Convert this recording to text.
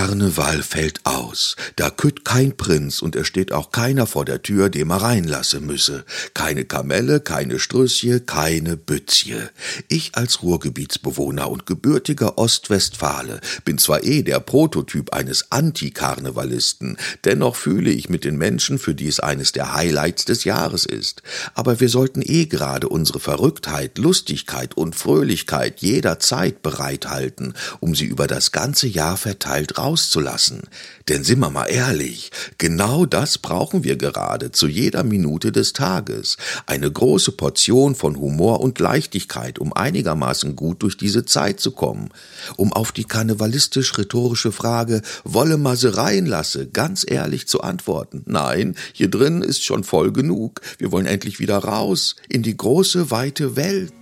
Karneval fällt aus. Da kütt kein Prinz und es steht auch keiner vor der Tür, dem er reinlasse müsse. Keine Kamelle, keine Strösje, keine Bützje. Ich als Ruhrgebietsbewohner und gebürtiger Ostwestfale bin zwar eh der Prototyp eines Antikarnevalisten, dennoch fühle ich mit den Menschen, für die es eines der Highlights des Jahres ist. Aber wir sollten eh gerade unsere Verrücktheit, Lustigkeit und Fröhlichkeit jederzeit bereithalten, um sie über das ganze Jahr verteilt rauszulassen. Denn sind wir mal ehrlich, genau das brauchen wir gerade zu jeder Minute des Tages. Eine große Portion von Humor und Leichtigkeit, um einigermaßen gut durch diese Zeit zu kommen. Um auf die karnevalistisch-rhetorische Frage, wolle Masereien lasse, ganz ehrlich zu antworten. Nein, hier drin ist schon voll genug. Wir wollen endlich wieder raus in die große, weite Welt.